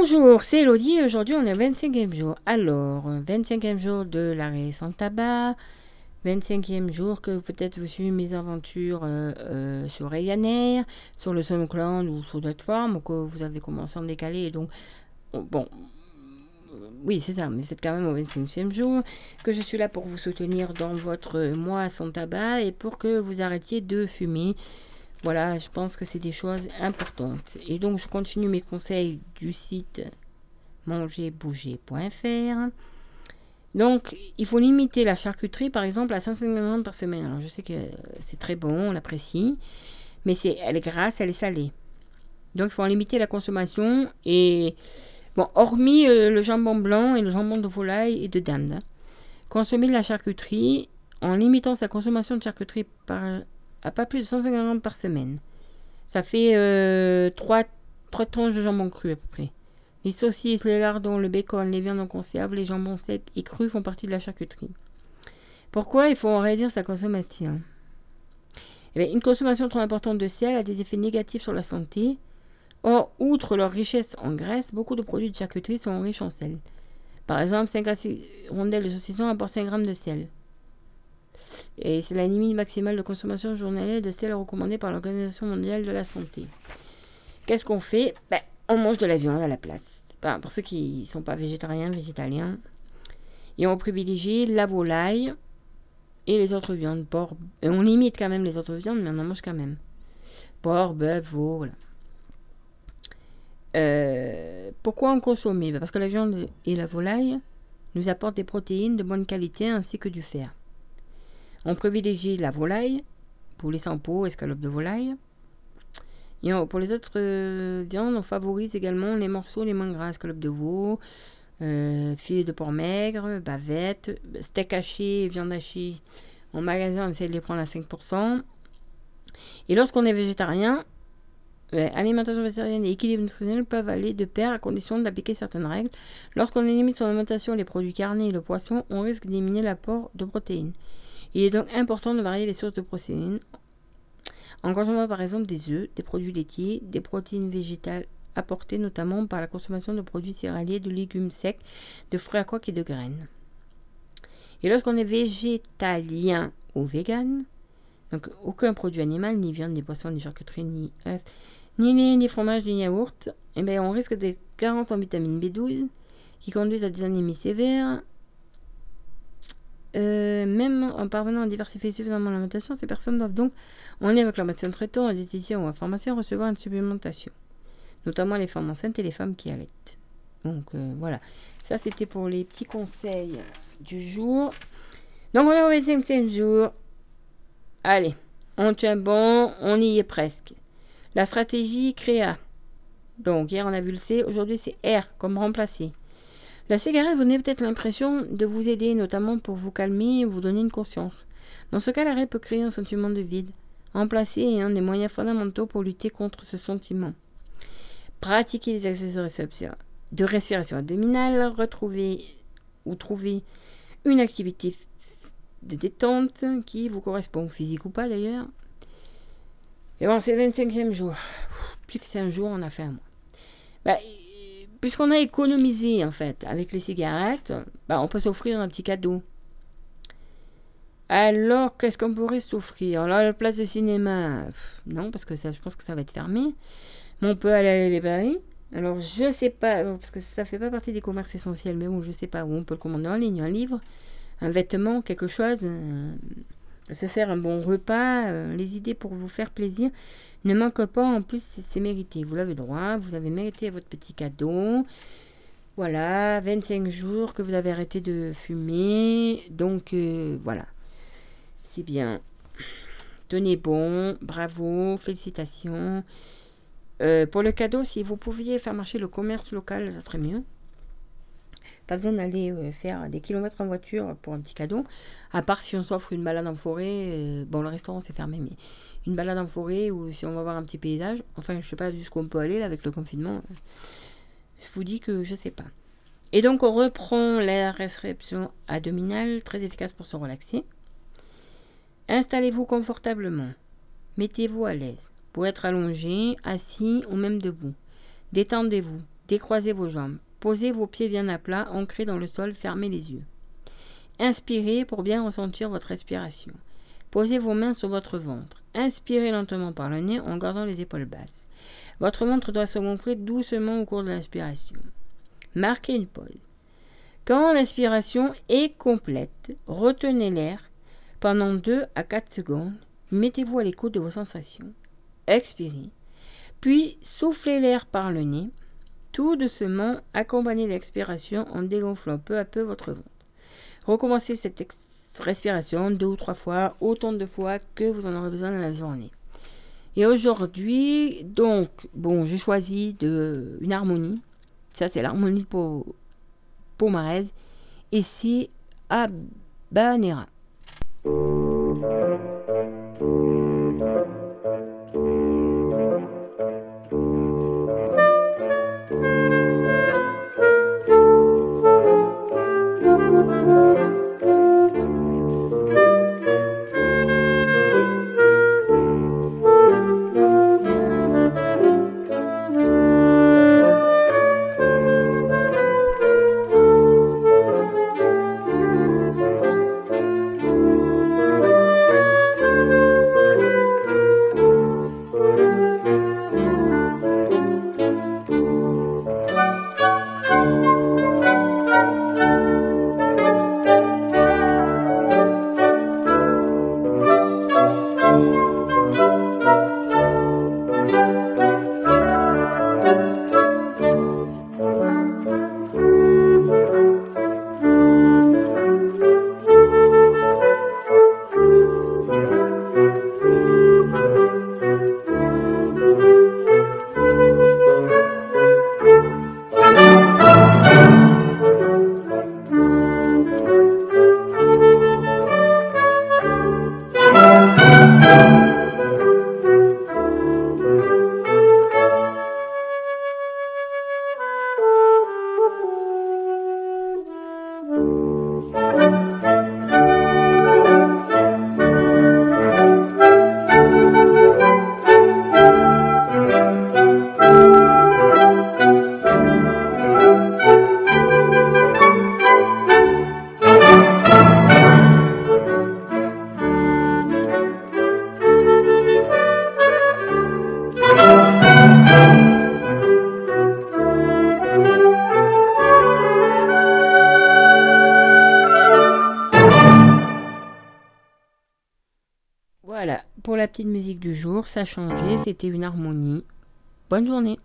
Bonjour, c'est Elodie aujourd'hui on est au 25e jour. Alors, 25e jour de l'arrêt sans tabac, 25e jour que peut-être vous suivez mes aventures euh, euh, sur Ryanair, sur le SoundCloud ou sur d'autres formes, que vous avez commencé à en décaler. Et donc, bon, oui, c'est ça, mais c'est quand même au 25e jour que je suis là pour vous soutenir dans votre mois sans tabac et pour que vous arrêtiez de fumer. Voilà, je pense que c'est des choses importantes. Et donc, je continue mes conseils du site mangerbouger.fr. Donc, il faut limiter la charcuterie, par exemple, à 150 grammes par semaine. Alors, je sais que c'est très bon, on l'apprécie, mais c'est, elle est grasse, elle est salée. Donc, il faut en limiter la consommation. Et, bon, hormis euh, le jambon blanc et le jambon de volaille et de dinde. Hein. Consommer de la charcuterie en limitant sa consommation de charcuterie par, à pas plus de 150 grammes par semaine. Ça fait euh, 3, 3 tranches de jambon cru à peu près. Les saucisses, les lardons, le bacon, les viandes en conserve, les jambons secs et crus font partie de la charcuterie. Pourquoi il faut en réduire sa consommation? Eh Une consommation trop importante de sel a des effets négatifs sur la santé. Or, outre leur richesse en graisse, beaucoup de produits de charcuterie sont riches en sel. Par exemple, 5 à 6 rondelles de saucisson apportent 5 g de sel. Et c'est la limite maximale de consommation journalière de sel recommandée par l'Organisation mondiale de la santé. Qu'est-ce qu'on fait? Ben, on mange de la viande à la place. pour ceux qui ne sont pas végétariens, végétaliens. Et on privilégie la volaille et les autres viandes. Porc, et on limite quand même les autres viandes, mais on en mange quand même. Porc, bœuf, veau. Euh, pourquoi en consommer ben, Parce que la viande et la volaille nous apportent des protéines de bonne qualité ainsi que du fer. On privilégie la volaille, poulet sans peau, escalope de volaille, pour les autres euh, viandes, on favorise également les morceaux les moins gras, scalope de veau, euh, filet de porc maigre, bavette, steak haché, viande hachée. En magasin, on essaie de les prendre à 5%. Et lorsqu'on est végétarien, ben, alimentation végétarienne et équilibre nutritionnel peuvent aller de pair à condition d'appliquer certaines règles. Lorsqu'on limite son alimentation les produits carnés et le poisson, on risque d'éliminer l'apport de protéines. Il est donc important de varier les sources de protéines en consommant par exemple des œufs, des produits laitiers, des protéines végétales apportées notamment par la consommation de produits céréaliers, de légumes secs, de fruits à coque et de graines. Et lorsqu'on est végétalien ou vegan, donc aucun produit animal, ni viande, ni poisson, ni charcuterie, ni œufs, ni lait, ni fromage, ni yaourt, eh bien, on risque des carences en vitamine B12 qui conduisent à des anémies sévères, euh, même en parvenant à diversifier suffisamment l'alimentation, ces personnes doivent donc, en lien avec leur médecin traitant, un diététicien ou un pharmacien, recevoir une supplémentation. Notamment les femmes enceintes et les femmes qui allaitent. Donc euh, voilà. Ça, c'était pour les petits conseils du jour. Donc on est au 25e jour. Allez, on tient bon, on y est presque. La stratégie créa. Donc hier on a vu le C, aujourd'hui c'est R comme remplacer. La cigarette vous donne peut-être l'impression de vous aider, notamment pour vous calmer et vous donner une conscience. Dans ce cas, l'arrêt peut créer un sentiment de vide. Remplacer est un des moyens fondamentaux pour lutter contre ce sentiment. Pratiquer des exercices de respiration abdominale, retrouver ou trouver une activité de détente qui vous correspond, physique ou pas d'ailleurs. Et bon, c'est le 25e jour. Plus que c'est un jour, on a fait un mois. Bah, puisqu'on a économisé en fait avec les cigarettes, bah, on peut s'offrir un petit cadeau. Alors, qu'est-ce qu'on pourrait s'offrir? Alors, la place de cinéma, non, parce que ça, je pense que ça va être fermé. Mais on peut aller à la. Alors, je sais pas, parce que ça fait pas partie des commerces essentiels, mais bon, je sais pas où on peut le commander en ligne, un livre, un vêtement, quelque chose. Euh, se faire un bon repas, euh, les idées pour vous faire plaisir ne manquent pas. En plus, c'est mérité. Vous l'avez droit, vous avez mérité votre petit cadeau. Voilà, 25 jours que vous avez arrêté de fumer. Donc euh, voilà, c'est bien. Tenez bon, bravo, félicitations. Euh, pour le cadeau, si vous pouviez faire marcher le commerce local, ça serait mieux. Pas besoin d'aller euh, faire des kilomètres en voiture pour un petit cadeau. À part si on s'offre une balade en forêt. Euh, bon, le restaurant c'est fermé, mais une balade en forêt ou si on va voir un petit paysage. Enfin, je sais pas jusqu'où on peut aller là, avec le confinement. Je vous dis que je sais pas. Et donc, on reprend la réception abdominale, très efficace pour se relaxer. Installez-vous confortablement. Mettez-vous à l'aise. Pour être allongé, assis ou même debout. Détendez-vous. Décroisez vos jambes. Posez vos pieds bien à plat, ancrés dans le sol, fermez les yeux. Inspirez pour bien ressentir votre respiration. Posez vos mains sur votre ventre. Inspirez lentement par le nez en gardant les épaules basses. Votre ventre doit se gonfler doucement au cours de l'inspiration. Marquez une pause. Quand l'inspiration est complète, retenez l'air pendant 2 à 4 secondes. Mettez-vous à l'écoute de vos sensations. Expirez. Puis soufflez l'air par le nez. Tout doucement, accompagnez l'expiration en dégonflant peu à peu votre ventre. Recommencez cette respiration deux ou trois fois, autant de fois que vous en aurez besoin dans la journée. Et aujourd'hui, donc, bon, j'ai choisi de, une harmonie. Ça, c'est l'harmonie pour Pomarez. Et c'est Abanera. La petite musique du jour, ça changé, c'était une harmonie. Bonne journée